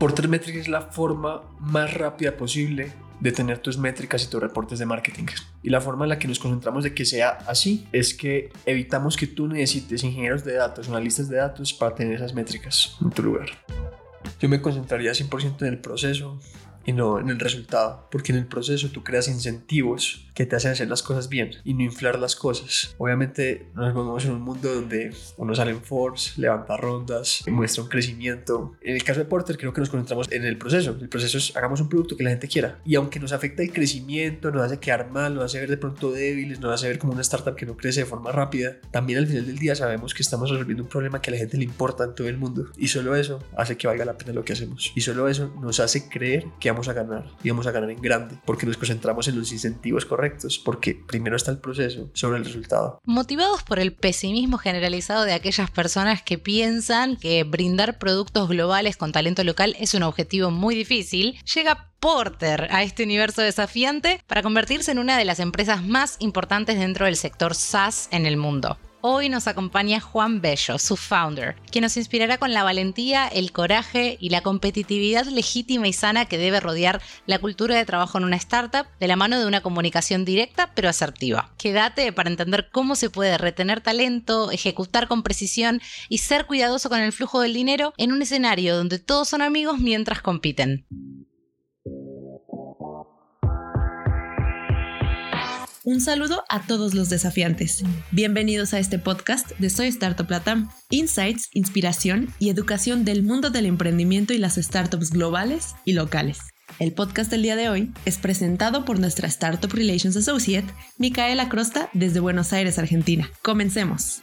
Porter Metrics es la forma más rápida posible de tener tus métricas y tus reportes de marketing. Y la forma en la que nos concentramos de que sea así es que evitamos que tú necesites ingenieros de datos analistas de datos para tener esas métricas en tu lugar. Yo me concentraría 100% en el proceso, y no en el resultado, porque en el proceso tú creas incentivos que te hacen hacer las cosas bien y no inflar las cosas. Obviamente nos movemos en un mundo donde uno sale en Forbes, levanta rondas, muestra un crecimiento. En el caso de Porter creo que nos concentramos en el proceso. El proceso es hagamos un producto que la gente quiera y aunque nos afecta el crecimiento, nos hace quedar mal, nos hace ver de pronto débiles, nos hace ver como una startup que no crece de forma rápida, también al final del día sabemos que estamos resolviendo un problema que a la gente le importa en todo el mundo y solo eso hace que valga la pena lo que hacemos y solo eso nos hace creer que vamos a ganar y vamos a ganar en grande porque nos concentramos en los incentivos correctos porque primero está el proceso sobre el resultado. Motivados por el pesimismo generalizado de aquellas personas que piensan que brindar productos globales con talento local es un objetivo muy difícil, llega Porter a este universo desafiante para convertirse en una de las empresas más importantes dentro del sector SaaS en el mundo. Hoy nos acompaña Juan Bello, su founder, quien nos inspirará con la valentía, el coraje y la competitividad legítima y sana que debe rodear la cultura de trabajo en una startup de la mano de una comunicación directa pero asertiva. Quédate para entender cómo se puede retener talento, ejecutar con precisión y ser cuidadoso con el flujo del dinero en un escenario donde todos son amigos mientras compiten. Un saludo a todos los desafiantes. Bienvenidos a este podcast de Soy Startup Latam. Insights, inspiración y educación del mundo del emprendimiento y las startups globales y locales. El podcast del día de hoy es presentado por nuestra Startup Relations Associate, Micaela Crosta, desde Buenos Aires, Argentina. Comencemos.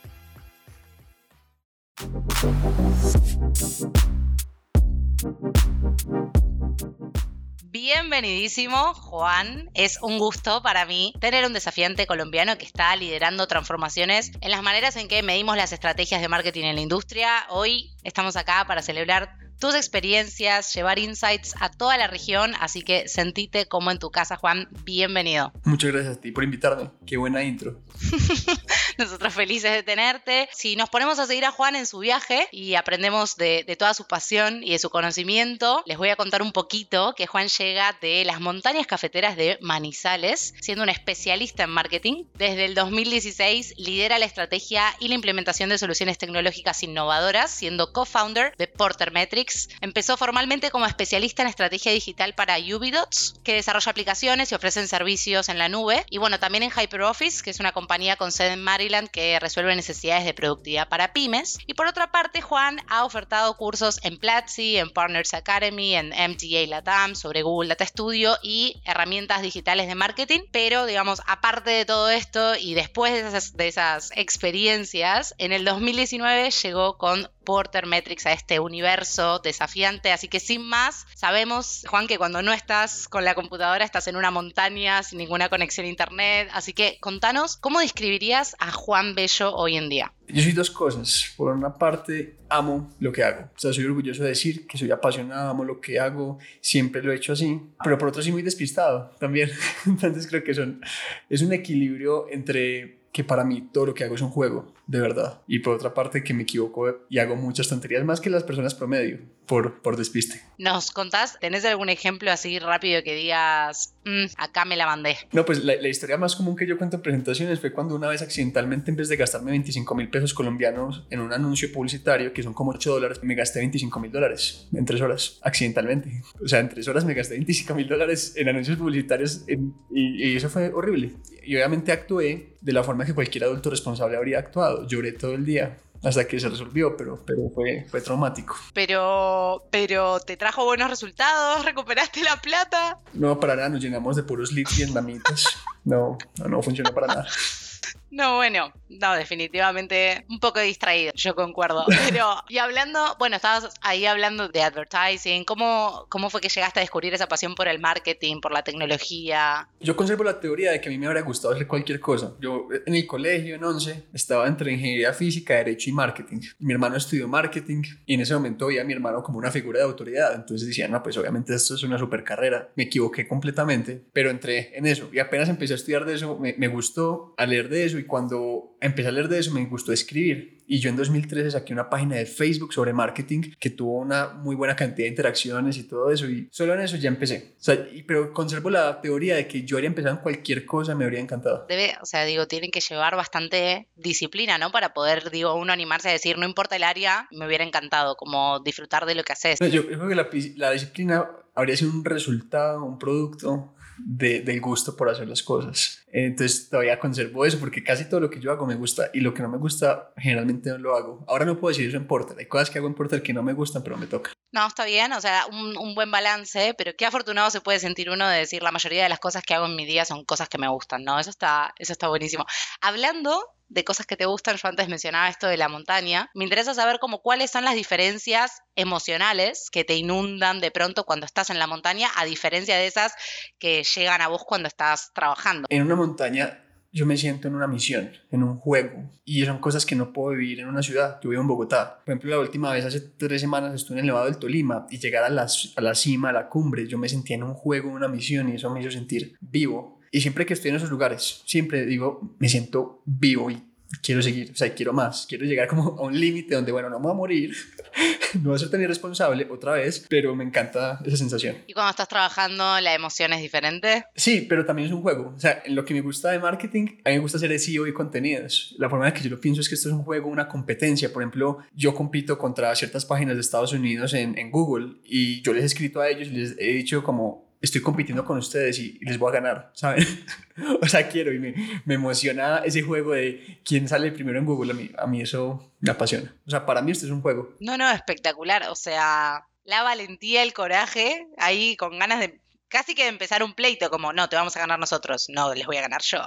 Bienvenidísimo, Juan. Es un gusto para mí tener un desafiante colombiano que está liderando transformaciones en las maneras en que medimos las estrategias de marketing en la industria. Hoy estamos acá para celebrar tus experiencias, llevar insights a toda la región, así que sentite como en tu casa, Juan. Bienvenido. Muchas gracias a ti por invitarme. Qué buena intro. Nosotros felices de tenerte. Si nos ponemos a seguir a Juan en su viaje y aprendemos de, toda su pasión y de su conocimiento, les voy a contar un poquito que Juan llega de las montañas cafeteras de Manizales, siendo un especialista en marketing. Desde el 2016 lidera la estrategia y la implementación de soluciones tecnológicas innovadoras, siendo co-founder de Porter Metrics. Empezó formalmente como especialista en estrategia digital para Ubidots, que desarrolla aplicaciones y ofrecen servicios en la nube. Y bueno, también en HyperOffice, que es una compañía con sede en Maryland que resuelve necesidades de productividad para pymes. Y por otra parte, Juan ha ofertado cursos en Platzi, en Partners Academy, en MTA Latam sobre Google Data Studio y herramientas digitales de marketing. Pero, digamos, aparte de todo esto y después de esas, experiencias, en el 2019 llegó con Porter Metrics a este universo desafiante. Así que sin más, sabemos, Juan, que cuando no estás con la computadora estás en una montaña sin ninguna conexión a internet. Así que contanos, ¿cómo describirías a Juan Bello hoy en día? Yo soy dos cosas. Por una parte, amo lo que hago. O sea, soy orgulloso de decir que soy apasionado, amo lo que hago, siempre lo he hecho así. Pero por otro, soy muy despistado también. Entonces creo que son, es un equilibrio entre que para mí todo lo que hago es un juego, de verdad. Y por otra parte, que me equivoco y hago muchas tonterías más que las personas promedio por, por despiste. ¿Nos contás? ¿Tenés algún ejemplo así rápido que digas, mm, acá me la mandé? No, pues la, la, historia más común que yo cuento en presentaciones fue cuando una vez accidentalmente, en vez de gastarme 25 mil pesos colombianos en un anuncio publicitario, que son como 8 dólares, me gasté 25 mil dólares en tres horas, accidentalmente. O sea, en tres horas me gasté 25 mil dólares en anuncios publicitarios y, y eso fue horrible. Y obviamente actué de la forma que cualquier adulto responsable habría actuado. Lloré todo el día hasta que se resolvió, pero, pero fue, fue traumático. Pero, pero, ¿te trajo buenos resultados? ¿Recuperaste la plata? No, para nada, nos llenamos de puros leads y mamitas. No, no, no funcionó para nada. No, bueno, no, definitivamente un poco distraído, yo concuerdo. Pero, y hablando, bueno, estabas ahí hablando de advertising, ¿cómo, ¿cómo fue que llegaste a descubrir esa pasión por el marketing, por la tecnología? Yo conservo la teoría de que a mí me habría gustado hacer cualquier cosa. Yo en el colegio, en 11, estaba entre ingeniería física, derecho y marketing. Mi hermano estudió marketing y en ese momento veía a mi hermano como una figura de autoridad. Entonces decía, no, pues obviamente esto es una super carrera. Me equivoqué completamente, pero entré en eso y apenas empecé a estudiar de eso, me, me gustó a leer de eso eso y cuando empecé a leer de eso me gustó escribir. Y yo en 2013 saqué una página de Facebook sobre marketing que tuvo una muy buena cantidad de interacciones y todo eso. Y solo en eso ya empecé. O sea, pero conservo la teoría de que yo haría empezado en cualquier cosa, me habría encantado. Debe, o sea, digo, tienen que llevar bastante disciplina, ¿no? Para poder, digo, uno animarse a decir, no importa el área, me hubiera encantado, como disfrutar de lo que haces. yo creo que la, la disciplina habría sido un resultado, un producto de, del gusto por hacer las cosas. Entonces todavía conservo eso porque casi todo lo que yo hago me gusta y lo que no me gusta generalmente no lo hago. Ahora no puedo decir eso en Porter. Hay cosas que hago en Porter que no me gustan, pero me toca. No, está bien, o sea, un, un, buen balance, pero qué afortunado se puede sentir uno de decir la mayoría de las cosas que hago en mi día son cosas que me gustan, ¿no? Eso está, eso está buenísimo. Hablando de cosas que te gustan, yo antes mencionaba esto de la montaña, me interesa saber como cuáles son las diferencias emocionales que te inundan de pronto cuando estás en la montaña, a diferencia de esas que llegan a vos cuando estás trabajando. En una montaña yo me siento en una misión, en un juego, y son cosas que no puedo vivir en una ciudad. Yo vivo en Bogotá. Por ejemplo, la última vez, hace tres semanas, estuve en el Nevado del Tolima y llegar a, las, a la cima, a la cumbre, yo me sentía en un juego, en una misión, y eso me hizo sentir vivo. Y siempre que estoy en esos lugares, siempre digo, me siento vivo y quiero seguir, o sea, quiero más, quiero llegar como a un límite donde, bueno, no me voy a morir, no voy a ser tan irresponsable otra vez, pero me encanta esa sensación. ¿Y cuando estás trabajando la emoción es diferente? Sí, pero también es un juego, o sea, en lo que me gusta de marketing, a mí me gusta hacer SEO y contenidos. La forma en la que yo lo pienso es que esto es un juego, una competencia. Por ejemplo, yo compito contra ciertas páginas de Estados Unidos en, en Google y yo les he escrito a ellos y les he dicho como, estoy compitiendo con ustedes y, les voy a ganar, ¿saben? o sea, quiero y me, me, emociona ese juego de quién sale primero en Google. A mí, a mí eso me apasiona. O sea, para mí este es un juego. No, no, espectacular. O sea, la valentía, el coraje, ahí con ganas de casi que empezar un pleito, como no, te vamos a ganar nosotros, no, les voy a ganar yo.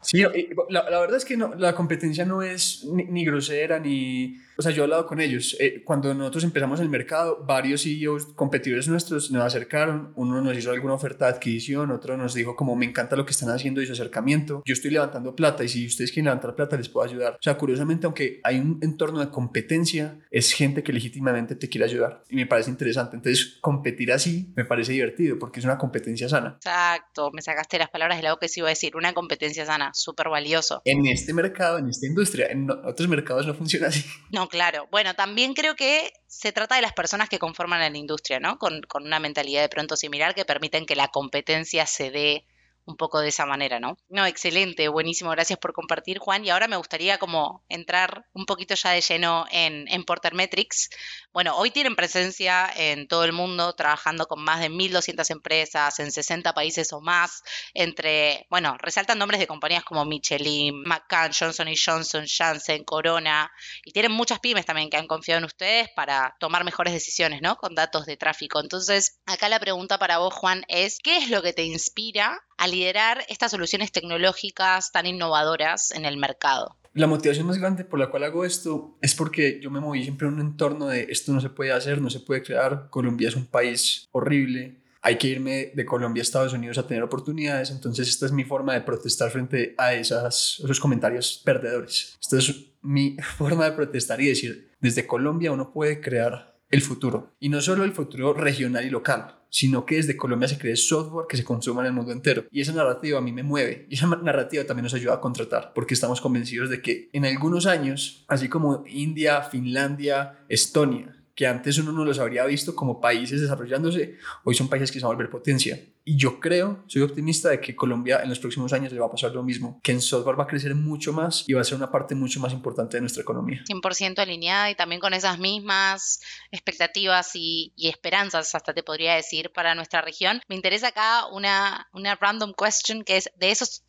sí, la, la verdad es que no, la competencia no es ni, ni grosera ni o sea, yo he hablado con ellos. Eh, cuando nosotros empezamos el mercado, varios CEOs competidores nuestros nos acercaron. Uno nos hizo alguna oferta de adquisición, otro nos dijo como me encanta lo que están haciendo y su acercamiento. Yo estoy levantando plata y si ustedes quieren levantar plata les puedo ayudar. O sea, curiosamente, aunque hay un entorno de competencia, es gente que legítimamente te quiere ayudar y me parece interesante. Entonces, competir así me parece divertido porque es una competencia sana. Exacto, me sacaste las palabras de la boca que sí iba a decir. Una competencia sana, súper valioso. En este mercado, en esta industria, en otros mercados no funciona así. No, claro. Bueno, también creo que se trata de las personas que conforman la industria, ¿no? Con, con una mentalidad de pronto similar que permiten que la competencia se dé un poco de esa manera, ¿no? No, excelente, buenísimo, gracias por compartir, Juan. Y ahora me gustaría como entrar un poquito ya de lleno en, en Porter Metrics. Bueno, hoy tienen presencia en todo el mundo, trabajando con más de 1.200 empresas en 60 países o más, entre, bueno, resaltan nombres de compañías como Michelin, McCann, Johnson Johnson, Janssen, Corona, y tienen muchas pymes también que han confiado en ustedes para tomar mejores decisiones, ¿no? Con datos de tráfico. Entonces, acá la pregunta para vos, Juan, es, ¿qué es lo que te inspira a liderar estas soluciones tecnológicas tan innovadoras en el mercado? La motivación más grande por la cual hago esto es porque yo me moví siempre en un entorno de esto no se puede hacer, no se puede crear, Colombia es un país horrible, hay que irme de Colombia a Estados Unidos a tener oportunidades, entonces esta es mi forma de protestar frente a esas, esos comentarios perdedores. Esta es mi forma de protestar y decir, desde Colombia uno puede crear el futuro, y no solo el futuro regional y local, sino que desde Colombia se cree software que se consuma en el mundo entero. Y esa narrativa a mí me mueve. Y esa narrativa también nos ayuda a contratar, porque estamos convencidos de que en algunos años, así como India, Finlandia, Estonia, que antes uno no los habría visto como países desarrollándose, hoy son países que se van a volver potencia. Y yo creo, soy optimista de que Colombia en los próximos años le va a pasar lo mismo, que en software va a crecer mucho más y va a ser una parte mucho más importante de nuestra economía. 100% alineada y también con esas mismas expectativas y, y, esperanzas, hasta te podría decir, para nuestra región. Me interesa acá una, una random question que es de esos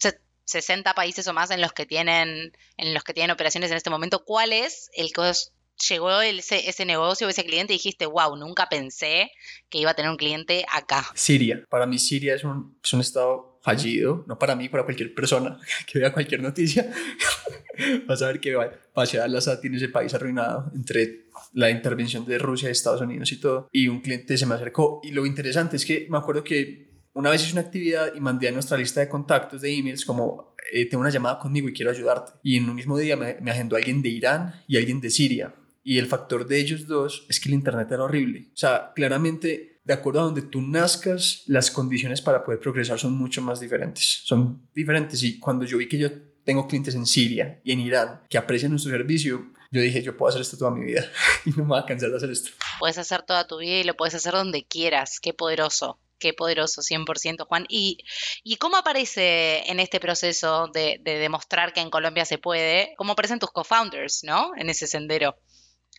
60 países o más en los que tienen en los que tienen operaciones en este momento, ¿cuál es el que llegó ese, ese negocio, ese cliente y dijiste, wow, nunca pensé que iba a tener un cliente acá? Siria. Para mí Siria es un, es un estado fallido, no para mí, para cualquier persona que vea cualquier noticia. Vas a ver que Bashar al-Assad tiene ese país arruinado entre la intervención de Rusia, Estados Unidos y todo. Y un cliente se me acercó. Y lo interesante es que me acuerdo que una vez hice una actividad y mandé a nuestra lista de contactos de emails como eh, tengo una llamada conmigo y quiero ayudarte. Y en un mismo día me, me agendó alguien de Irán y alguien de Siria. Y el factor de ellos dos es que el Internet era horrible. O sea, claramente, de acuerdo a donde tú nazcas, las condiciones para poder progresar son mucho más diferentes. Son diferentes. Y cuando yo vi que yo tengo clientes en Siria y en Irán que aprecian nuestro servicio, yo dije, yo puedo hacer esto toda mi vida y no me voy a cansar de hacer esto. Puedes hacer toda tu vida y lo puedes hacer donde quieras. Qué poderoso. Qué poderoso, 100%, Juan. ¿Y, ¿Y cómo aparece en este proceso de, de demostrar que en Colombia se puede? ¿Cómo aparecen tus co-founders, ¿no? En ese sendero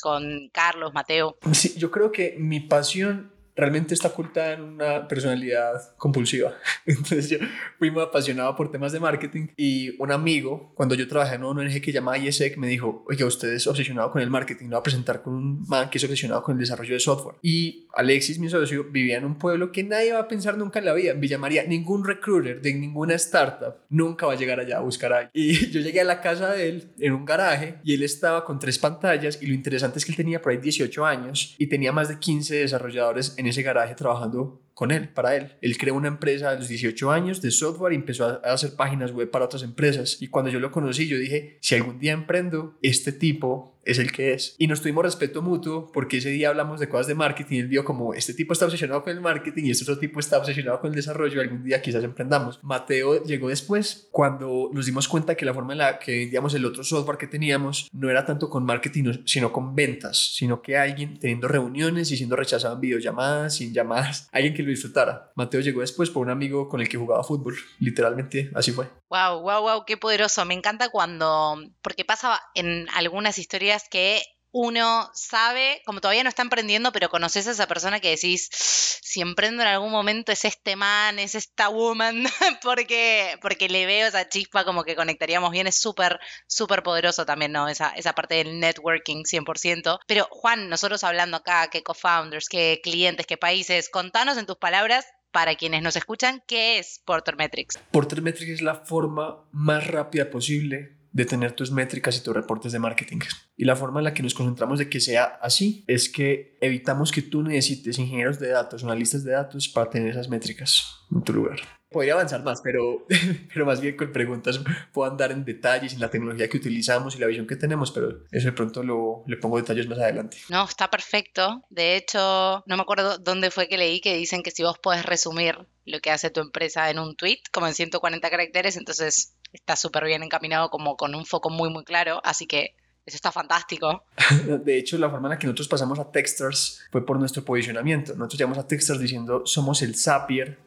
con Carlos, Mateo. Sí, yo creo que mi pasión realmente está oculta en una personalidad compulsiva. Entonces yo fui muy apasionado por temas de marketing y un amigo, cuando yo trabajé en una ONG que llama ISEC, me dijo, oye, usted es obsesionado con el marketing, lo va a presentar con un man que es obsesionado con el desarrollo de software. Y Alexis, mi socio, vivía en un pueblo que nadie va a pensar nunca en la vida, en Villa María. Ningún recruiter de ninguna startup nunca va a llegar allá a buscar a alguien. Y yo llegué a la casa de él en un garaje y él estaba con tres pantallas y lo interesante es que él tenía por ahí 18 años y tenía más de 15 desarrolladores en chegará retrógrado con él, para él. Él creó una empresa a los 18 años de software y empezó a hacer páginas web para otras empresas. Y cuando yo lo conocí, yo dije, si algún día emprendo, este tipo es el que es. Y nos tuvimos respeto mutuo porque ese día hablamos de cosas de marketing y él vio como este tipo está obsesionado con el marketing y este otro tipo está obsesionado con el desarrollo. Algún día quizás emprendamos. Mateo llegó después cuando nos dimos cuenta que la forma en la que vendíamos el otro software que teníamos no era tanto con marketing, sino con ventas, sino que alguien teniendo reuniones y siendo rechazado en videollamadas, sin llamadas, alguien que lo disfrutara. Mateo llegó después por un amigo con el que jugaba fútbol. Literalmente así fue. Wow, wow, wow, qué poderoso. Me encanta cuando, porque pasa en algunas historias que uno sabe, como todavía no está emprendiendo, pero conoces a esa persona que decís, si emprendo en algún momento es este man, es esta woman, porque, porque le veo esa chispa como que conectaríamos bien, es súper, súper poderoso también, ¿no? Esa, esa parte del networking 100%. Pero Juan, nosotros hablando acá, qué co-founders, qué clientes, qué países, contanos en tus palabras para quienes nos escuchan, ¿qué es Porter Metrics? Porter Metrics es la forma más rápida posible de tener tus métricas y tus reportes de marketing. Y la forma en la que nos concentramos de que sea así es que evitamos que tú necesites ingenieros de datos analistas de datos para tener esas métricas en tu lugar. Podría avanzar más, pero, pero más bien con preguntas puedo andar en detalles en la tecnología que utilizamos y la visión que tenemos, pero eso de pronto lo, le pongo detalles más adelante. No, está perfecto. De hecho, no me acuerdo dónde fue que leí que dicen que si vos podés resumir lo que hace tu empresa en un tweet, como en 140 caracteres, entonces está súper bien encaminado como con un foco muy, muy claro, así que eso está fantástico. De hecho, la forma en la que nosotros pasamos a Texters fue por nuestro posicionamiento. Nosotros llamamos a Texters diciendo somos el Zapier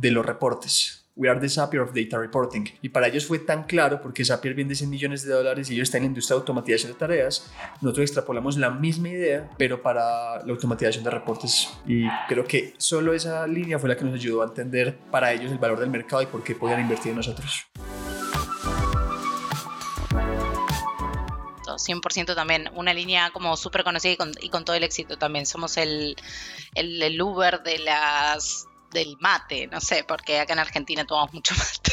de los reportes. We are the Zapier of Data Reporting. Y para ellos fue tan claro porque Zapier vende 100 millones de dólares y ellos están en la industria de automatización de tareas. Nosotros extrapolamos la misma idea, pero para la automatización de reportes. Y creo que solo esa línea fue la que nos ayudó a entender para ellos el valor del mercado y por qué podían invertir en nosotros. 100% también, una línea como súper conocida y con, y con, todo el éxito también. Somos el, el, el Uber de las del mate, no sé, porque acá en Argentina tomamos mucho mate.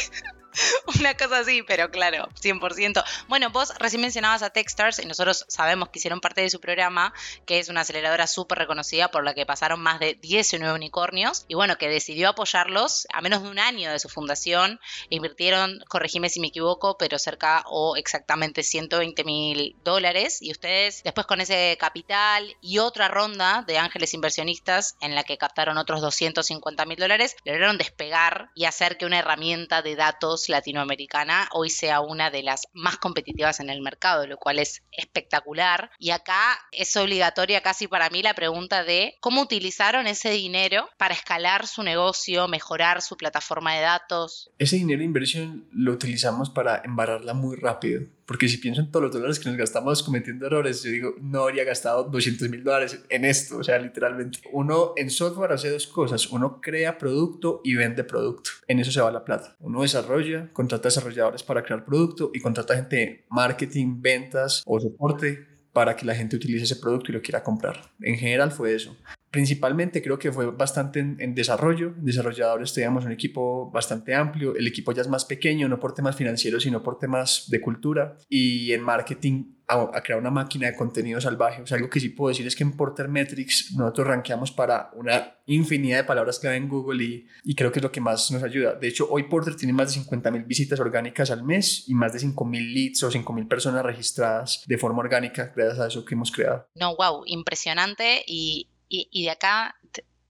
Una cosa así, pero claro, 100%. Bueno, vos recién mencionabas a Techstars y nosotros sabemos que hicieron parte de su programa, que es una aceleradora súper reconocida por la que pasaron más de 19 unicornios y bueno, que decidió apoyarlos a menos de un año de su fundación. Invirtieron, corregime si me equivoco, pero cerca o exactamente 120 mil dólares y ustedes después con ese capital y otra ronda de ángeles inversionistas en la que captaron otros 250 mil dólares, lograron despegar y hacer que una herramienta de datos latinoamericana hoy sea una de las más competitivas en el mercado, lo cual es espectacular. Y acá es obligatoria casi para mí la pregunta de cómo utilizaron ese dinero para escalar su negocio, mejorar su plataforma de datos. Ese dinero de inversión lo utilizamos para embarrarla muy rápido porque si pienso en todos los dólares que nos gastamos cometiendo errores, yo digo, no habría gastado 200 mil dólares en esto. O sea, literalmente. Uno en software hace dos cosas. Uno crea producto y vende producto. En eso se va la plata. Uno desarrolla, contrata desarrolladores para crear producto y contrata gente de marketing, ventas o soporte para que la gente utilice ese producto y lo quiera comprar. En general fue eso principalmente creo que fue bastante en, desarrollo. desarrolladores teníamos un equipo bastante amplio. El equipo ya es más pequeño, no por temas financieros, sino por temas de cultura. Y en marketing, a, crear una máquina de contenido salvaje. O sea, algo que sí puedo decir es que en Porter Metrics nosotros rankeamos para una infinidad de palabras clave en Google y, y creo que es lo que más nos ayuda. De hecho, hoy Porter tiene más de 50 mil visitas orgánicas al mes y más de 5 mil leads o 5 mil personas registradas de forma orgánica gracias a eso que hemos creado. No, wow, impresionante y y, de acá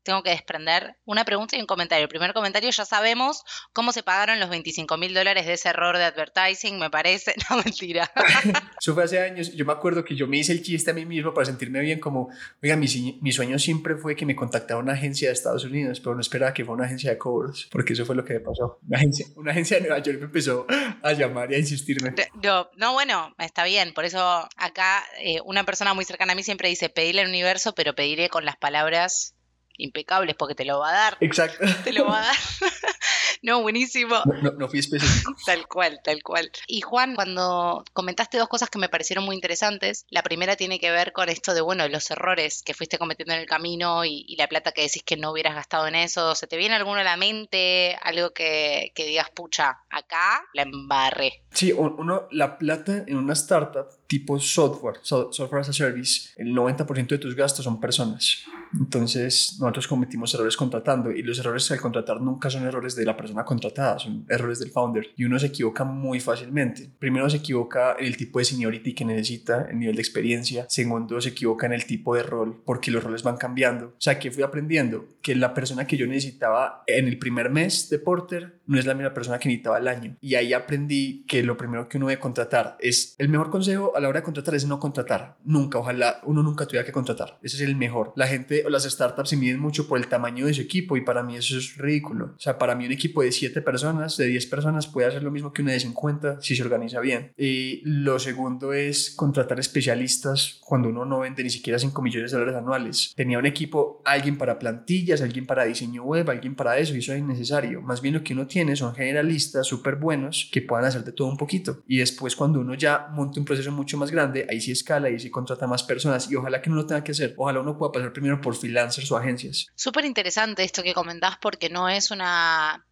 tengo que desprender una pregunta y un comentario. El primer comentario, ya sabemos cómo se pagaron los 25 mil dólares de ese error de advertising, me parece. No, mentira. Eso fue hace años. Yo me acuerdo que yo me hice el chiste a mí mismo para sentirme bien como, oiga, mi, mi sueño siempre fue que me contactara una agencia de Estados Unidos, pero no esperaba que fuera una agencia de cobros, porque eso fue lo que me pasó. Una agencia, una agencia de Nueva York me empezó a llamar y a insistirme. No, no bueno, está bien. Por eso acá eh, una persona muy cercana a mí siempre dice, pedirle al universo, pero pediré con las palabras impecables porque te lo va a dar. Exacto. Te lo va a dar. no, buenísimo. No, no, fui específico. Tal cual, tal cual. Y Juan, cuando comentaste dos cosas que me parecieron muy interesantes, la primera tiene que ver con esto de, bueno, los errores que fuiste cometiendo en el camino y, la plata que decís que no hubieras gastado en eso. ¿Se te viene alguno a la mente? Algo que, que digas, pucha, acá la embarré. Sí, uno, la plata en una startup tipo software, software as a service, el 90% de tus gastos son personas. Entonces, nosotros cometimos errores contratando y los errores al contratar nunca son errores de la persona contratada, son errores del founder y uno se equivoca muy fácilmente. Primero se equivoca en el tipo de seniority que necesita, el nivel de experiencia. Segundo, se equivoca en el tipo de rol porque los roles van cambiando. O sea, que fui aprendiendo que la persona que yo necesitaba en el primer mes de Porter no es la misma persona que necesitaba el año. Y ahí aprendí que lo primero que uno debe contratar es el mejor consejo a la hora de contratar es no contratar. Nunca, ojalá uno nunca tuviera que contratar. Ese es el mejor. La gente las startups se miden mucho por el tamaño de su equipo y para mí eso es ridículo. O sea, para mí un equipo de 7 personas, de 10 personas puede hacer lo mismo que una de 50 si se organiza bien. Y lo segundo es contratar especialistas cuando uno no vende ni siquiera 5 millones de dólares anuales. Tenía un equipo, alguien para plantillas, alguien para diseño web, alguien para eso y eso es innecesario. Más bien lo que uno tiene son generalistas súper buenos que puedan hacer de todo un poquito. Y después cuando uno ya monte un proceso mucho más grande, ahí sí escala, ahí sí contrata más personas y ojalá que no lo tenga que hacer. Ojalá uno pueda pasar primero por freelancers o agencias. Súper interesante esto que comentás porque no es una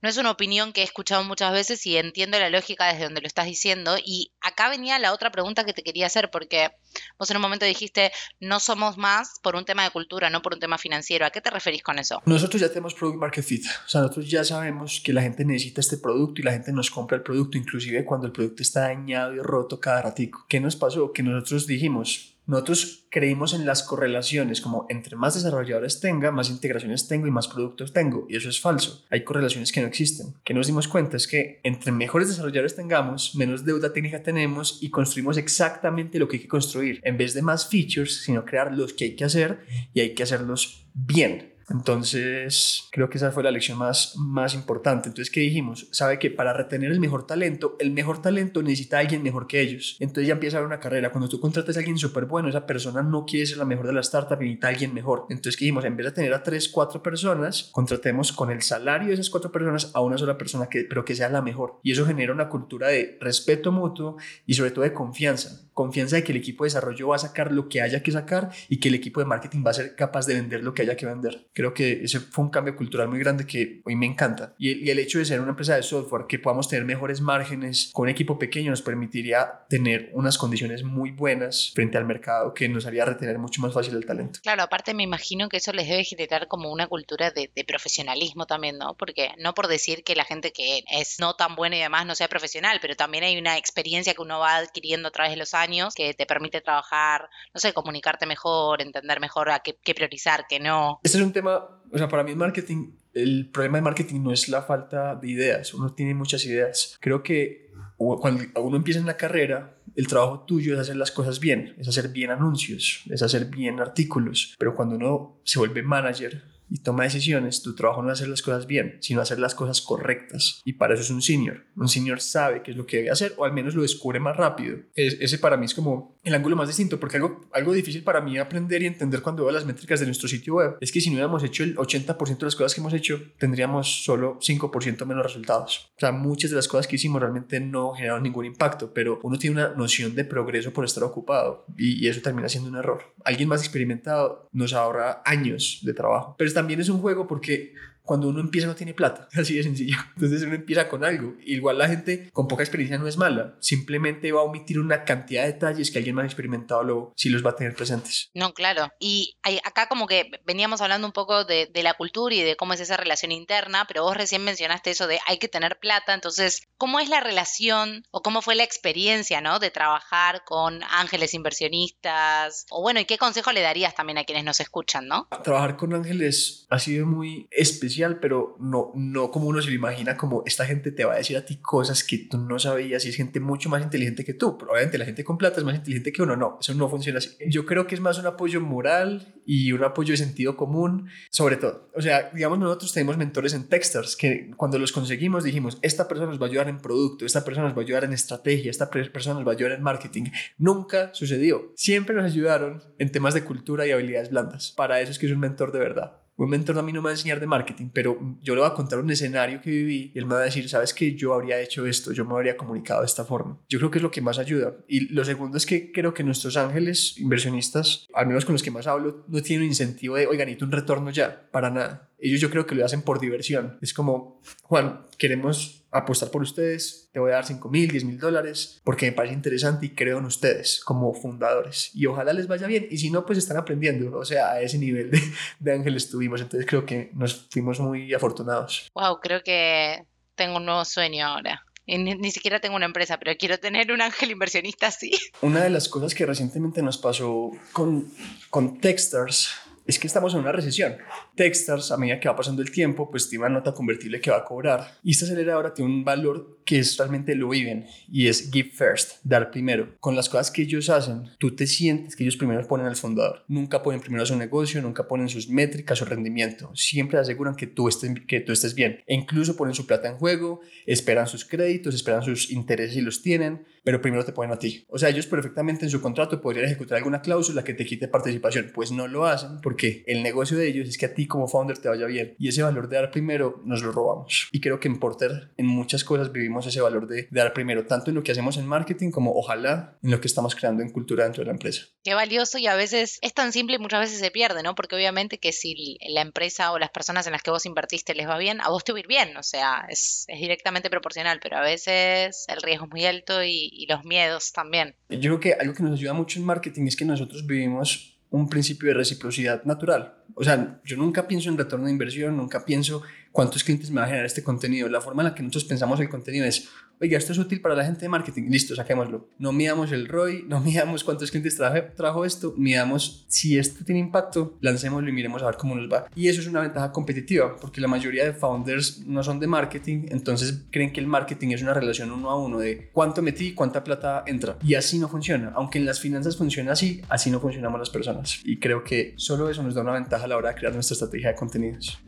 no es una opinión que he escuchado muchas veces y entiendo la lógica desde donde lo estás diciendo. Y acá venía la otra pregunta que te quería hacer, porque vos en un momento dijiste, no somos más por un tema de cultura, no por un tema financiero. ¿A qué te referís con eso? Nosotros ya tenemos Product Market Fit. O sea, nosotros ya sabemos que la gente necesita este producto y la gente nos compra el producto, inclusive cuando el producto está dañado y roto cada ratico. ¿Qué nos pasó? Que nosotros dijimos, nosotros creímos en las correlaciones, como entre más desarrolladores tenga, más integraciones tengo y más productos tengo. Y eso es falso. Hay correlaciones que no existen. Que nos dimos cuenta es que entre mejores desarrolladores tengamos, menos deuda técnica tenemos y construimos exactamente lo que hay que construir. En vez de más features, sino crear los que hay que hacer y hay que hacerlos bien. Entonces, creo que esa fue la lección más, más importante. Entonces, ¿qué dijimos? Sabe que para retener el mejor talento, el mejor talento necesita a alguien mejor que ellos. Entonces ya empieza a haber una carrera. Cuando tú contratas a alguien súper bueno, esa persona no quiere ser la mejor de la startup, necesita a alguien mejor. Entonces, ¿qué dijimos? En vez de tener a tres, cuatro personas, contratemos con el salario de esas cuatro personas a una sola persona, que, pero que sea la mejor. Y eso genera una cultura de respeto mutuo y sobre todo de confianza. Confianza de que el equipo de desarrollo va a sacar lo que haya que sacar y que el equipo de marketing va a ser capaz de vender lo que haya que vender. Creo que ese fue un cambio cultural muy grande que hoy me encanta. Y el, y el hecho de ser una empresa de software, que podamos tener mejores márgenes con un equipo pequeño, nos permitiría tener unas condiciones muy buenas frente al mercado que nos haría retener mucho más fácil el talento. Claro, aparte me imagino que eso les debe generar como una cultura de, de profesionalismo también, ¿no? Porque no por decir que la gente que es no tan buena y demás no sea profesional, pero también hay una experiencia que uno va adquiriendo a través de los años que te permite trabajar, no sé, comunicarte mejor, entender mejor a qué, qué priorizar, qué no. Este es un tema o sea, para mí el marketing, el problema de marketing no es la falta de ideas, uno tiene muchas ideas. Creo que cuando uno empieza en la carrera, el trabajo tuyo es hacer las cosas bien, es hacer bien anuncios, es hacer bien artículos, pero cuando uno se vuelve manager, y toma decisiones, tu trabajo no es hacer las cosas bien, sino hacer las cosas correctas. Y para eso es un senior. Un senior sabe qué es lo que debe hacer o al menos lo descubre más rápido. ese para mí es como el ángulo más distinto porque algo, algo difícil para mí aprender y entender cuando veo las métricas de nuestro sitio web es que si no hubiéramos hecho el 80% de las cosas que hemos hecho, tendríamos solo 5% menos resultados. O sea, muchas de las cosas que hicimos realmente no generaron ningún impacto, pero uno tiene una noción de progreso por estar ocupado y, y eso termina siendo un error. Alguien más experimentado nos ahorra años de trabajo. Pero también es un juego porque cuando uno empieza no tiene plata, así de sencillo. Entonces uno empieza con algo. Igual la gente con poca experiencia no es mala, simplemente va a omitir una cantidad de detalles que alguien más experimentado luego sí los va a tener presentes. No, claro. Y acá como que veníamos hablando un poco de, de la cultura y de cómo es esa relación interna, pero vos recién mencionaste eso de hay que tener plata, entonces, ¿cómo es la relación o cómo fue la experiencia, ¿no? De trabajar con ángeles inversionistas, o bueno, ¿y qué consejo le darías también a quienes nos escuchan, ¿no? Trabajar con ángeles ha sido muy especial, pero no, no como uno se lo imagina, como esta gente te va a decir a ti cosas que tú no sabías y es gente mucho más inteligente que tú. Probablemente la gente con plata es más inteligente que uno, no, eso no funciona así. Yo creo que es más un apoyo moral y un apoyo de sentido común, sobre todo. O sea, digamos, nosotros tenemos mentores en Techstars que cuando los conseguimos dijimos, esta persona nos va a ayudar en producto, esta persona nos va a ayudar en estrategia, esta persona nos va a ayudar en marketing. Nunca sucedió. Siempre nos ayudaron en temas de cultura y habilidades blandas. Para eso es que es un mentor de verdad un mentor a mí no me va a enseñar de marketing, pero yo le voy a contar un escenario que viví y él me va a decir, sabes que yo habría hecho esto, yo me habría comunicado de esta forma. Yo creo que es lo que más ayuda. Y lo segundo es que creo que nuestros ángeles inversionistas, al menos con los que más hablo, no tienen un incentivo de, oigan, necesito un retorno ya, para nada. Ellos yo creo que lo hacen por diversión. Es como, Juan, queremos apostar por ustedes, te voy a dar 5 mil, 10 mil dólares, porque me parece interesante y creo en ustedes como fundadores. Y ojalá les vaya bien. Y si no, pues están aprendiendo. O sea, a ese nivel de, de ángel estuvimos. Entonces creo que nos fuimos muy afortunados. Wow, creo que tengo un nuevo sueño ahora. Ni, ni, siquiera tengo una empresa, pero quiero tener un ángel inversionista así. Una de las cosas que recientemente nos pasó con, con Techstars es que estamos en una recesión. Techstars, a medida que va pasando el tiempo, pues tiene una nota convertible que va a cobrar. Y esta aceleradora tiene un valor que es realmente lo viven y es give first, dar primero. Con las cosas que ellos hacen, tú te sientes que ellos primero ponen al fundador. Nunca ponen primero su negocio, nunca ponen sus métricas, su rendimiento. Siempre aseguran que tú estés, que tú estés bien. E incluso ponen su plata en juego, esperan sus créditos, esperan sus intereses y los tienen pero primero te ponen a ti. O sea, ellos perfectamente en su contrato podrían ejecutar alguna cláusula que te quite participación, pues no lo hacen porque el negocio de ellos es que a ti como founder te vaya bien y ese valor de dar primero nos lo robamos. Y creo que en Porter en muchas cosas vivimos ese valor de, dar primero, tanto en lo que hacemos en marketing como ojalá en lo que estamos creando en cultura dentro de la empresa. Qué valioso y a veces es tan simple y muchas veces se pierde, ¿no? Porque obviamente que si la empresa o las personas en las que vos invertiste les va bien, a vos te va a ir bien, o sea, es, es directamente proporcional, pero a veces el riesgo es muy alto y, y los miedos también. Yo creo que algo que nos ayuda mucho en marketing es que nosotros vivimos un principio de reciprocidad natural. O sea, yo nunca pienso en retorno de inversión, nunca pienso cuántos clientes me va a generar este contenido. La forma en la que nosotros pensamos el contenido es, oiga, esto es útil para la gente de marketing, listo, saquémoslo. No midamos el ROI, no midamos cuántos clientes traje, trajo esto, midamos si esto tiene impacto, lancémoslo y miremos a ver cómo nos va. Y eso es una ventaja competitiva, porque la mayoría de founders no son de marketing, entonces creen que el marketing es una relación uno a uno de cuánto metí, cuánta plata entra. Y así no funciona. Aunque en las finanzas funciona así, así no funcionamos las personas. Y creo que solo eso nos da una ventaja a la hora de crear nuestra estrategia de contenidos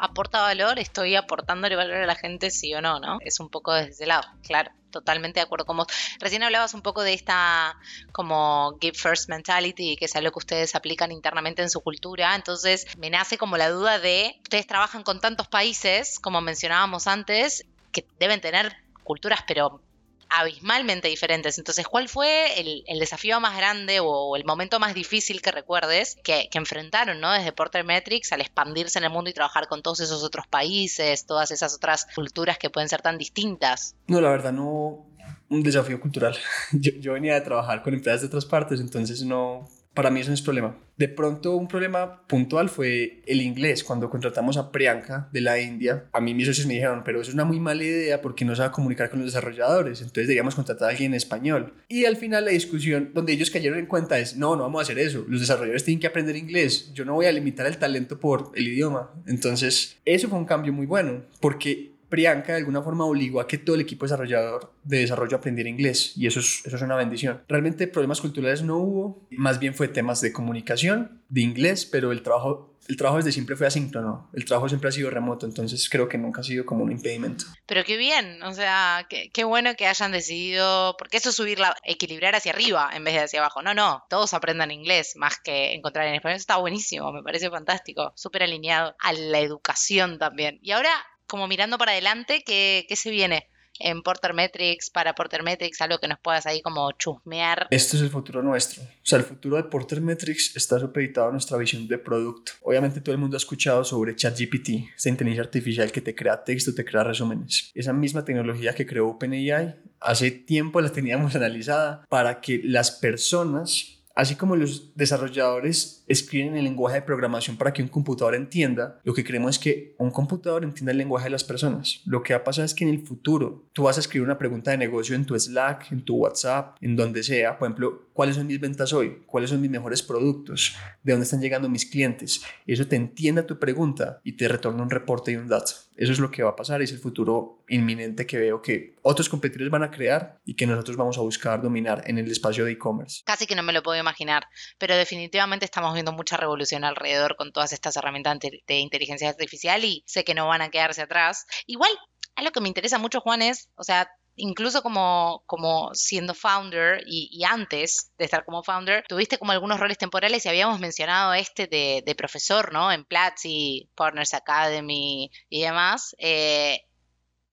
aporta valor, estoy aportándole valor a la gente, sí o no, ¿no? Es un poco desde ese lado, claro. Totalmente de acuerdo con vos. Recién hablabas un poco de esta como give first mentality, que es algo que ustedes aplican internamente en su cultura. Entonces me nace como la duda de, ustedes trabajan con tantos países, como mencionábamos antes, que deben tener culturas pero abismalmente diferentes. Entonces, ¿cuál fue el, desafío más grande o el momento más difícil que recuerdes que, enfrentaron ¿no? desde Porter Metrics al expandirse en el mundo y trabajar con todos esos otros países, todas esas otras culturas que pueden ser tan distintas? No, la verdad, no un desafío cultural. Yo, yo venía de trabajar con empresas de otras partes, entonces no, para mí eso no es problema. De pronto un problema puntual fue el inglés. Cuando contratamos a Priyanka de la India, a mí mis socios me dijeron, pero eso es una muy mala idea porque no se va a comunicar con los desarrolladores, entonces deberíamos contratar a alguien en español. Y al final la discusión donde ellos cayeron en cuenta es, no, no vamos a hacer eso, los desarrolladores tienen que aprender inglés, yo no voy a limitar el talento por el idioma. Entonces, eso fue un cambio muy bueno porque Priyanka de alguna forma obligó a que todo el equipo desarrollador de desarrollo aprendiera inglés y eso es, eso es una bendición. Realmente problemas culturales no hubo, más bien fue temas de comunicación, de inglés, pero el trabajo el trabajo desde siempre fue asíncrono, el trabajo siempre ha sido remoto, entonces creo que nunca ha sido como un impedimento. Pero qué bien, o sea, qué, qué bueno que hayan decidido, porque eso es subirla, equilibrar hacia arriba en vez de hacia abajo. No, no, todos aprendan inglés más que encontrar en español. Eso está buenísimo, me parece fantástico, súper alineado a la educación también. Y ahora como mirando para adelante, ¿qué, se viene? en Porter Metrics, para Porter Metrics, algo que nos puedas ahí como chusmear. Esto es el futuro nuestro. O sea, el futuro de Porter Metrics está supeditado a nuestra visión de producto. Obviamente todo el mundo ha escuchado sobre ChatGPT, esta inteligencia artificial que te crea texto, te crea resúmenes. Esa misma tecnología que creó OpenAI, hace tiempo la teníamos analizada para que las personas Así como los desarrolladores escriben el lenguaje de programación para que un computador entienda, lo que queremos es que un computador entienda el lenguaje de las personas. Lo que va a pasar es que en el futuro tú vas a escribir una pregunta de negocio en tu Slack, en tu WhatsApp, en donde sea. Por ejemplo, ¿cuáles son mis ventas hoy? ¿Cuáles son mis mejores productos? ¿De dónde están llegando mis clientes? Eso te entienda tu pregunta y te retorna un reporte y un dato. Eso es lo que va a pasar y es el futuro inminente que veo que otros competidores van a crear y que nosotros vamos a buscar dominar en el espacio de e-commerce. Casi que no me lo puedo imaginar, pero definitivamente estamos viendo mucha revolución alrededor con todas estas herramientas de inteligencia artificial y sé que no van a quedarse atrás. Igual, algo que me interesa mucho, Juan, es, o sea, incluso como, como siendo founder y, antes de estar como founder, tuviste como algunos roles temporales y habíamos mencionado este de, de profesor, ¿no? En Platzi, Partners Academy y demás. Eh,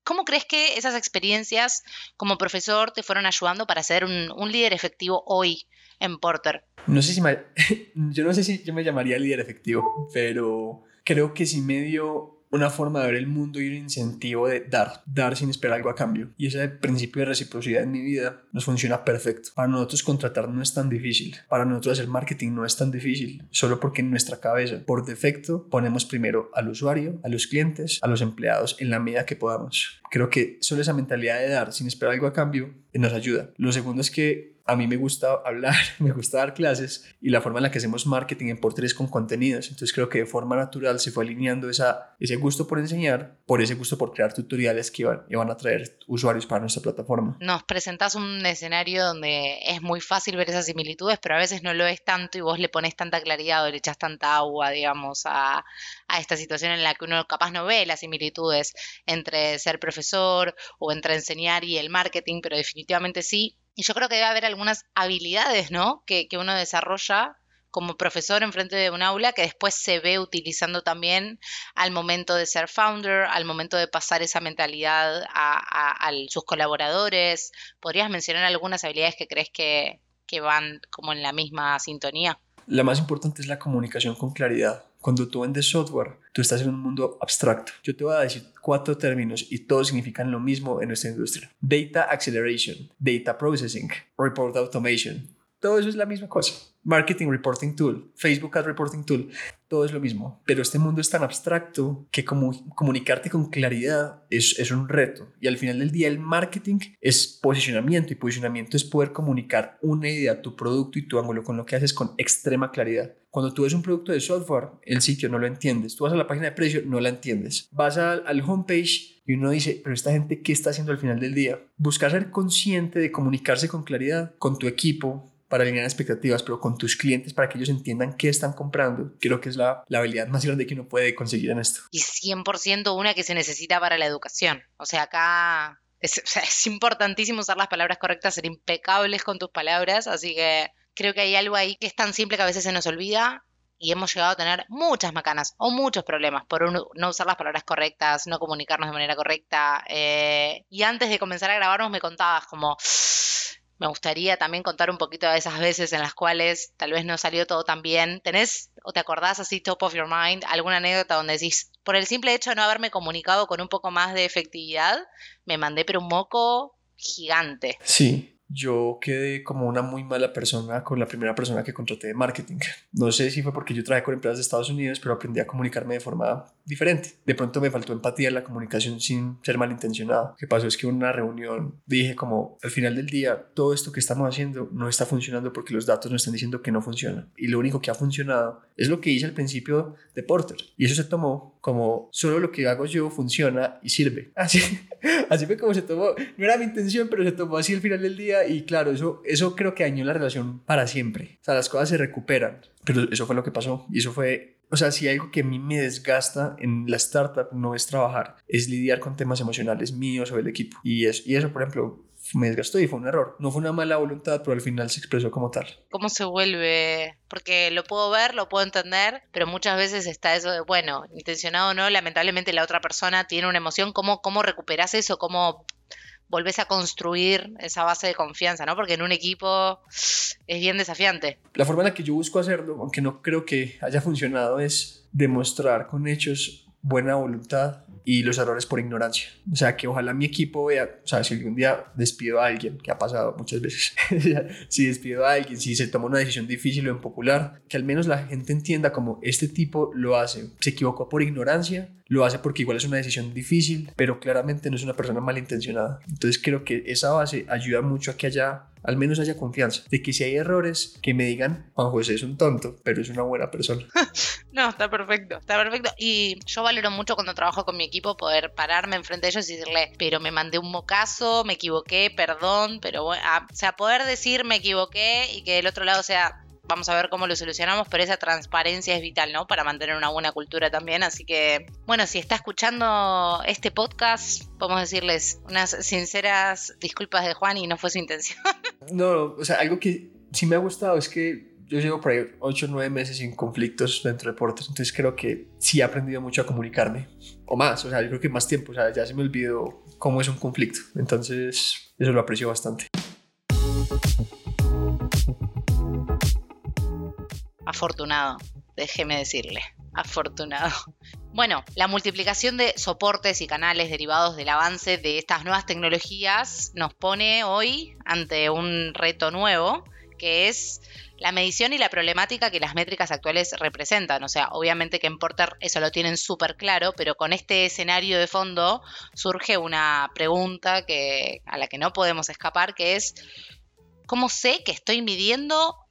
¿Cómo crees que esas experiencias como profesor te fueron ayudando para ser un, líder efectivo hoy en Porter? No sé si yo no sé si yo me llamaría líder efectivo, pero creo que sí me dio una forma de ver el mundo y un incentivo de dar, dar sin esperar algo a cambio. Y ese principio de reciprocidad en mi vida nos funciona perfecto. Para nosotros contratar no es tan difícil. Para nosotros hacer marketing no es tan difícil. Solo porque en nuestra cabeza, por defecto, ponemos primero al usuario, a los clientes, a los empleados en la medida que podamos. Creo que solo esa mentalidad de dar sin esperar algo a cambio nos ayuda. Lo segundo es que a mí me gusta hablar, me gusta dar clases y la forma en la que hacemos marketing en es con contenidos. Entonces creo que de forma natural se fue alineando esa, ese gusto por enseñar por ese gusto por crear tutoriales que iban a traer usuarios para nuestra plataforma. Nos presentas un escenario donde es muy fácil ver esas similitudes, pero a veces no lo es tanto y vos le pones tanta claridad o le echas tanta agua, digamos, a, a esta situación en la que uno capaz no ve las similitudes entre ser profesor o entre enseñar y el marketing, pero definitivamente sí y yo creo que debe haber algunas habilidades, ¿no? Que, que uno desarrolla como profesor enfrente de un aula que después se ve utilizando también al momento de ser founder, al momento de pasar esa mentalidad a, sus colaboradores. ¿Podrías mencionar algunas habilidades que crees que, que van como en la misma sintonía? La más importante es la comunicación con claridad. Cuando tú vendes software, tú estás en un mundo abstracto. Yo te voy a decir cuatro términos y todos significan lo mismo en nuestra industria. Data Acceleration, Data Processing, Report Automation. Todo eso es la misma cosa. Marketing Reporting Tool, Facebook Ad Reporting Tool, todo es lo mismo. Pero este mundo es tan abstracto que como comunicarte con claridad es, es un reto. Y al final del día el marketing es posicionamiento y posicionamiento es poder comunicar una idea, tu producto y tu ángulo con lo que haces con extrema claridad. Cuando tú ves un producto de software, el sitio no lo entiendes. Tú vas a la página de precio, no la entiendes. Vas al, al homepage y uno dice, pero esta gente, ¿qué está haciendo al final del día? Buscar ser consciente de comunicarse con claridad con tu equipo, para alinear expectativas, pero con tus clientes para que ellos entiendan qué están comprando. Creo que es la, la habilidad más grande que uno puede conseguir en esto. Y 100% una que se necesita para la educación. O sea, acá es, es importantísimo usar las palabras correctas, ser impecables con tus palabras, así que creo que hay algo ahí que es tan simple que a veces se nos olvida y hemos llegado a tener muchas macanas o muchos problemas por no usar las palabras correctas, no comunicarnos de manera correcta. Eh, y antes de comenzar a grabarnos me contabas como me gustaría también contar un poquito de esas veces en las cuales tal vez no salió todo tan bien. ¿Tenés o te acordás así top of your mind alguna anécdota donde decís, por el simple hecho de no haberme comunicado con un poco más de efectividad, me mandé pero un moco gigante? Sí, yo quedé como una muy mala persona con la primera persona que contraté de marketing. No sé si fue porque yo trabajé con empresas de Estados Unidos, pero aprendí a comunicarme de forma diferente. De pronto me faltó empatía en la comunicación sin ser malintencionado. Lo que pasó es que en una reunión dije como al final del día todo esto que estamos haciendo no está funcionando porque los datos nos están diciendo que no funciona. Y lo único que ha funcionado es lo que hice al principio de Porter. Y eso se tomó como solo lo que hago yo funciona y sirve. Así, así fue como se tomó. No era mi intención, pero se tomó así al final del día y claro, eso, eso creo que dañó la relación para siempre. O sea, las cosas se recuperan, pero eso fue lo que pasó y eso fue, o sea, si algo que a mí me desgasta en la startup no es trabajar, es lidiar con temas emocionales míos o del equipo. Y eso, y eso, por ejemplo, me desgastó y fue un error. No fue una mala voluntad, pero al final se expresó como tal. ¿Cómo se vuelve? Porque lo puedo ver, lo puedo entender, pero muchas veces está eso de, bueno, intencionado o no, lamentablemente la otra persona tiene una emoción. ¿Cómo, cómo recuperas eso? ¿Cómo volvés a construir esa base de confianza, ¿no? Porque en un equipo es bien desafiante. La forma en la que yo busco hacerlo, aunque no creo que haya funcionado, es demostrar con hechos buena voluntad y los errores por ignorancia. O sea, que ojalá mi equipo vea, o sea, si algún día despido a alguien, que ha pasado muchas veces, si despido a alguien, si se toma una decisión difícil o impopular, que al menos la gente entienda como este tipo lo hace, se equivocó por ignorancia, lo hace porque igual es una decisión difícil, pero claramente no es una persona malintencionada. Entonces creo que esa base ayuda mucho a que haya al menos haya confianza de que si hay errores, que me digan, Juan José es un tonto, pero es una buena persona. no, está perfecto, está perfecto. Y yo valoro mucho cuando trabajo con mi equipo poder pararme enfrente de ellos y decirle, pero me mandé un mocazo, me equivoqué, perdón, pero bueno, o sea, poder decir me equivoqué y que el otro lado sea, vamos a ver cómo lo solucionamos, pero esa transparencia es vital, ¿no? Para mantener una buena cultura también. Así que, bueno, si está escuchando este podcast, podemos decirles unas sinceras disculpas de Juan y no fue su intención. No, o sea, algo que sí me ha gustado es que yo llevo por ahí 8 o 9 meses sin conflictos dentro de Porter, entonces creo que sí he aprendido mucho a comunicarme, o más, o sea, yo creo que más tiempo, o sea, ya se me olvidó cómo es un conflicto, entonces eso lo aprecio bastante. Afortunado, déjeme decirle, afortunado. Bueno, la multiplicación de soportes y canales derivados del avance de estas nuevas tecnologías nos pone hoy ante un reto nuevo, que es la medición y la problemática que las métricas actuales representan. O sea, obviamente que en Porter eso lo tienen súper claro, pero con este escenario de fondo surge una pregunta que, a la que no podemos escapar, que es, ¿cómo sé que estoy midiendo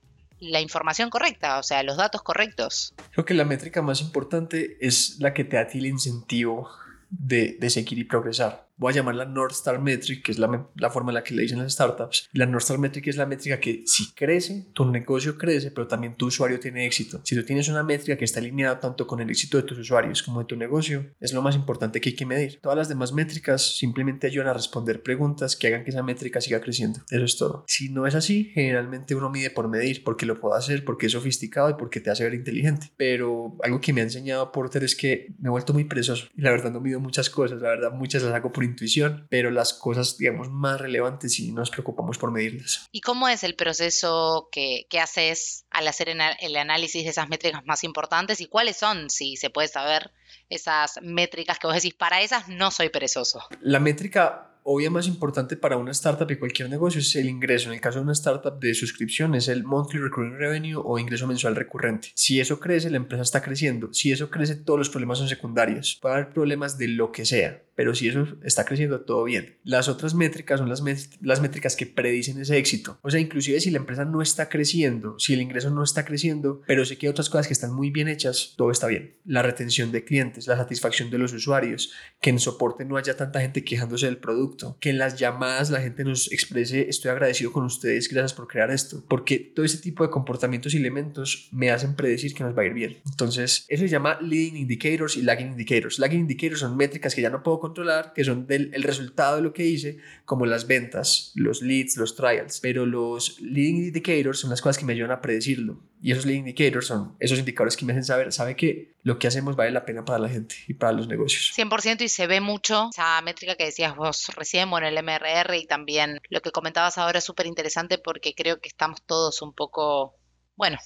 la información correcta, o sea, los datos correctos. Creo que la métrica más importante es la que te da el incentivo de, de seguir y progresar voy a llamarla North Star Metric, que es la, la, forma en la que le dicen las startups. La North Star Metric es la métrica que si crece, tu negocio crece, pero también tu usuario tiene éxito. Si tú tienes una métrica que está alineada tanto con el éxito de tus usuarios como de tu negocio, es lo más importante que hay que medir. Todas las demás métricas simplemente ayudan a responder preguntas que hagan que esa métrica siga creciendo. Eso es todo. Si no es así, generalmente uno mide por medir, porque lo puedo hacer, porque es sofisticado y porque te hace ver inteligente. Pero algo que me ha enseñado Porter es que me he vuelto muy perezoso y la verdad no mido muchas cosas, la verdad muchas las hago por intuición, pero las cosas, digamos, más relevantes y nos preocupamos por medirlas. ¿Y cómo es el proceso que, que haces al hacer el análisis de esas métricas más importantes y cuáles son, si se puede saber, esas métricas que vos decís, para esas no soy perezoso? La métrica obvia más importante para una startup y cualquier negocio es el ingreso. En el caso de una startup de suscripción es el monthly recurring revenue o ingreso mensual recurrente. Si eso crece, la empresa está creciendo. Si eso crece, todos los problemas son secundarios. Puede haber problemas de lo que sea, pero si eso está creciendo, todo bien. Las otras métricas son las, las métricas que predicen ese éxito. O sea, inclusive si la empresa no está creciendo, si el ingreso no está creciendo, pero sé que hay otras cosas que están muy bien hechas, todo está bien. La retención de clientes, la satisfacción de los usuarios, que en soporte no haya tanta gente quejándose del producto, que en las llamadas la gente nos exprese estoy agradecido con ustedes, gracias por crear esto, porque todo ese tipo de comportamientos y elementos me hacen predecir que nos va a ir bien. Entonces, eso se llama leading indicators y lagging indicators. Lagging indicators son métricas que ya no puedo controlar, que son del el resultado de lo que hice, como las ventas, los leads, los trials. Pero los leading indicators son las cosas que me ayudan a predecirlo. Y esos leading indicators son esos indicadores que me hacen saber, sabe que lo que hacemos vale la pena para la gente y para los negocios. 100% y se ve mucho esa métrica que decías vos recién, bueno, el MRR y también lo que comentabas ahora es súper interesante porque creo que estamos todos un poco, bueno,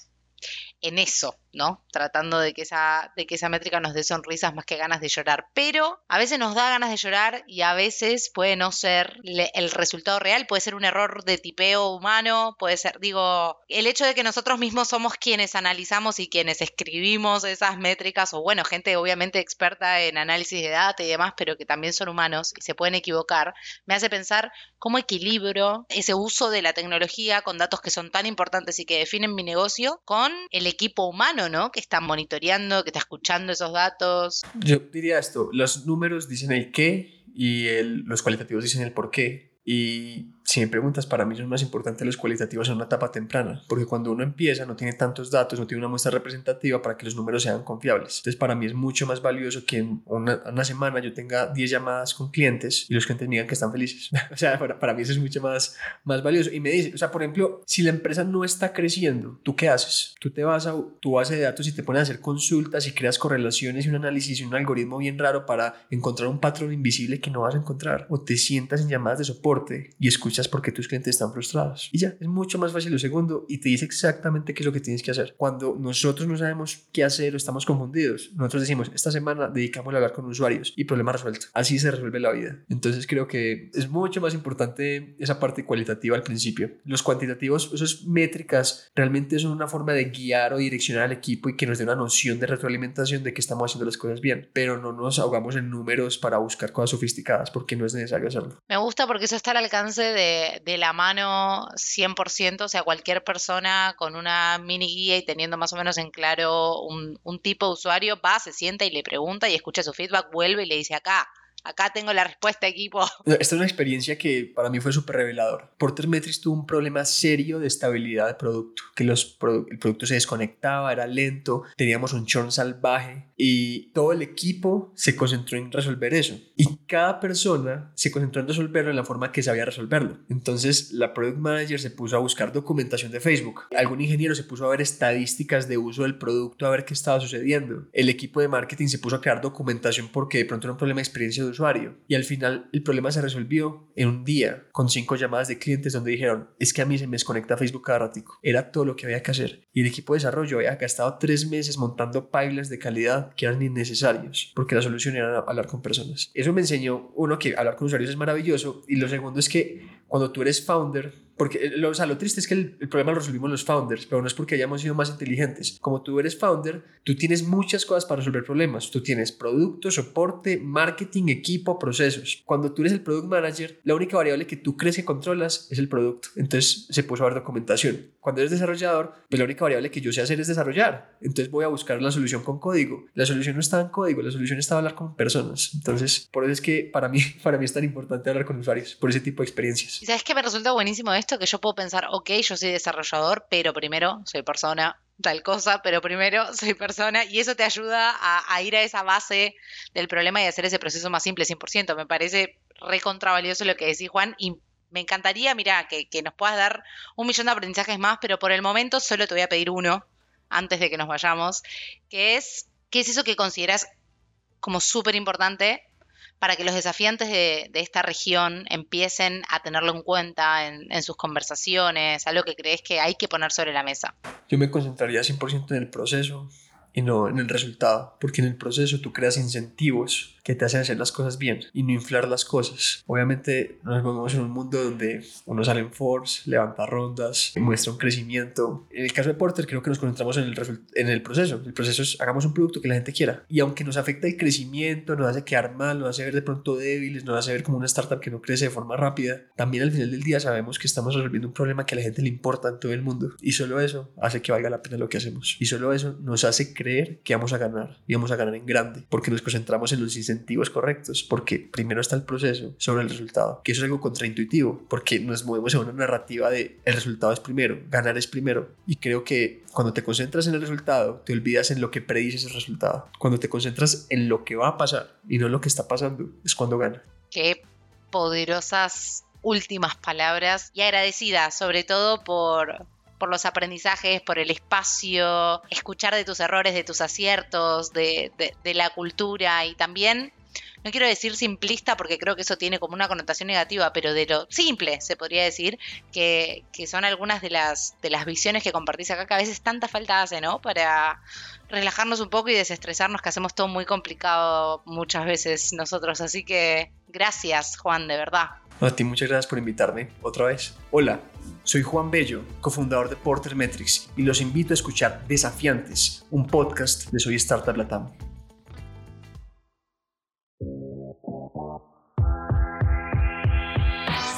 en eso, ¿no? Tratando de que, esa, de que esa métrica nos dé sonrisas más que ganas de llorar. Pero a veces nos da ganas de llorar y a veces puede no ser el resultado real, puede ser un error de tipeo humano, puede ser, digo, el hecho de que nosotros mismos somos quienes analizamos y quienes escribimos esas métricas, o bueno, gente obviamente experta en análisis de data y demás, pero que también son humanos y se pueden equivocar, me hace pensar cómo equilibro ese uso de la tecnología con datos que son tan importantes y que definen mi negocio con el equipo humano, Que está monitoreando, que está escuchando esos datos. Yo diría esto, los números dicen el qué y los cualitativos dicen el por qué. Y si me preguntas, para mí son más importantes los cualitativos en una etapa temprana, porque cuando uno empieza no tiene tantos datos, no tiene una muestra representativa para que los números sean confiables. Entonces, para mí es mucho más valioso que en una, semana yo tenga 10 llamadas con clientes y los clientes digan que están felices. o sea, para, para, mí eso es mucho más, más valioso. Y me dice, o sea, por ejemplo, si la empresa no está creciendo, ¿tú qué haces? Tú te vas a tu base de datos y te pones a hacer consultas y creas correlaciones y un análisis y un algoritmo bien raro para encontrar un patrón invisible que no vas a encontrar. O te sientas en llamadas de soporte y escuchas por qué tus clientes están frustrados. Y ya, es mucho más fácil lo segundo y te dice exactamente qué es lo que tienes que hacer. Cuando nosotros no sabemos qué hacer o estamos confundidos, nosotros decimos, esta semana dedicamos a hablar con usuarios y problema resuelto. Así se resuelve la vida. Entonces creo que es mucho más importante esa parte cualitativa al principio. Los cuantitativos, esas métricas, realmente son una forma de guiar o direccionar al equipo y que nos dé una noción de retroalimentación de que estamos haciendo las cosas bien, pero no nos ahogamos en números para buscar cosas sofisticadas porque no es necesario hacerlo. Me gusta porque eso está al alcance de, de la mano 100%, o sea, cualquier persona con una mini guía y teniendo más o menos en claro un, un tipo de usuario va, se sienta y le pregunta y escucha su feedback, vuelve y le dice acá, Acá tengo la respuesta, equipo. Esta es una experiencia que para mí fue súper revelador. Porter Metrics tuvo un problema serio de estabilidad de producto, que los el producto se desconectaba, era lento, teníamos un churn salvaje y todo el equipo se concentró en resolver eso. Y cada persona se concentró en resolverlo en la forma que sabía resolverlo. Entonces la Product Manager se puso a buscar documentación de Facebook. Algún ingeniero se puso a ver estadísticas de uso del producto, a ver qué estaba sucediendo. El equipo de marketing se puso a crear documentación porque de pronto era un problema de experiencia de usuario. Y al final el problema se resolvió en un día con cinco llamadas de clientes donde dijeron, es que a mí se me desconecta Facebook cada ratico. Era todo lo que había que hacer. Y el equipo de desarrollo había gastado tres meses montando pipelines de calidad que eran innecesarios, porque la solución era hablar con personas. Eso me enseñó, uno, que hablar con usuarios es maravilloso, y lo segundo es que cuando tú eres founder, porque eh, lo, o sea, lo triste es que el, el, problema lo resolvimos los founders, pero no es porque hayamos sido más inteligentes. Como tú eres founder, tú tienes muchas cosas para resolver problemas. Tú tienes producto, soporte, marketing, equipo, procesos. Cuando tú eres el product manager, la única variable que tú crees que controlas es el producto. Entonces se puso a ver documentación. Cuando eres desarrollador, pues la única variable que yo sé hacer es desarrollar. Entonces voy a buscar la solución con código. La solución no estaba en código, la solución estaba hablar con personas. Entonces, por eso es que para mí, para mí es tan importante hablar con usuarios, por ese tipo de experiencias. ¿Y sabes que me resulta buenísimo esto? Que yo puedo pensar, ok, yo soy desarrollador, pero primero soy persona, tal cosa, pero primero soy persona y eso te ayuda a, ir a esa base del problema y hacer ese proceso más simple 100%. Me parece recontra valioso lo que decís, Juan, y me encantaría, mira, que, que nos puedas dar un millón de aprendizajes más, pero por el momento solo te voy a pedir uno antes de que nos vayamos, que es, ¿qué es eso que consideras como súper importante para que los desafiantes de, esta región empiecen a tenerlo en cuenta en, en, sus conversaciones, algo que crees que hay que poner sobre la mesa? Yo me concentraría 100% en el proceso y no en el resultado, porque en el proceso tú creas incentivos que te hacen hacer las cosas bien y no inflar las cosas. Obviamente nos movemos en un mundo donde uno sale en Forbes, levanta rondas, muestra un crecimiento. En el caso de Porter creo que nos concentramos en el, en el proceso. El proceso es hagamos un producto que la gente quiera. Y aunque nos afecta el crecimiento, nos hace quedar mal, nos hace ver de pronto débiles, nos hace ver como una startup que no crece de forma rápida, también al final del día sabemos que estamos resolviendo un problema que a la gente le importa en todo el mundo. Y solo eso hace que valga la pena lo que hacemos. Y solo eso nos hace creer que vamos a ganar y vamos a ganar en grande, porque nos concentramos en los incentivos correctos, porque primero está el proceso sobre el resultado, que eso es algo contraintuitivo, porque nos movemos en una narrativa de el resultado es primero, ganar es primero, y creo que cuando te concentras en el resultado, te olvidas en lo que predices el resultado. Cuando te concentras en lo que va a pasar y no en lo que está pasando, es cuando gana. Qué poderosas últimas palabras y agradecida sobre todo por, por los aprendizajes, por el espacio, escuchar de tus errores, de tus aciertos, de, de, la cultura y también, no quiero decir simplista porque creo que eso tiene como una connotación negativa, pero de lo simple se podría decir, que, que son algunas de las, de las visiones que compartís acá, que a veces tanta falta hace, ¿no? Para relajarnos un poco y desestresarnos, que hacemos todo muy complicado muchas veces nosotros. Así que gracias, Juan, de verdad. A ti muchas gracias por invitarme otra vez. Hola, soy Juan Bello, cofundador de Porter Metrics, y los invito a escuchar Desafiantes, un podcast de Soy Startup Latam.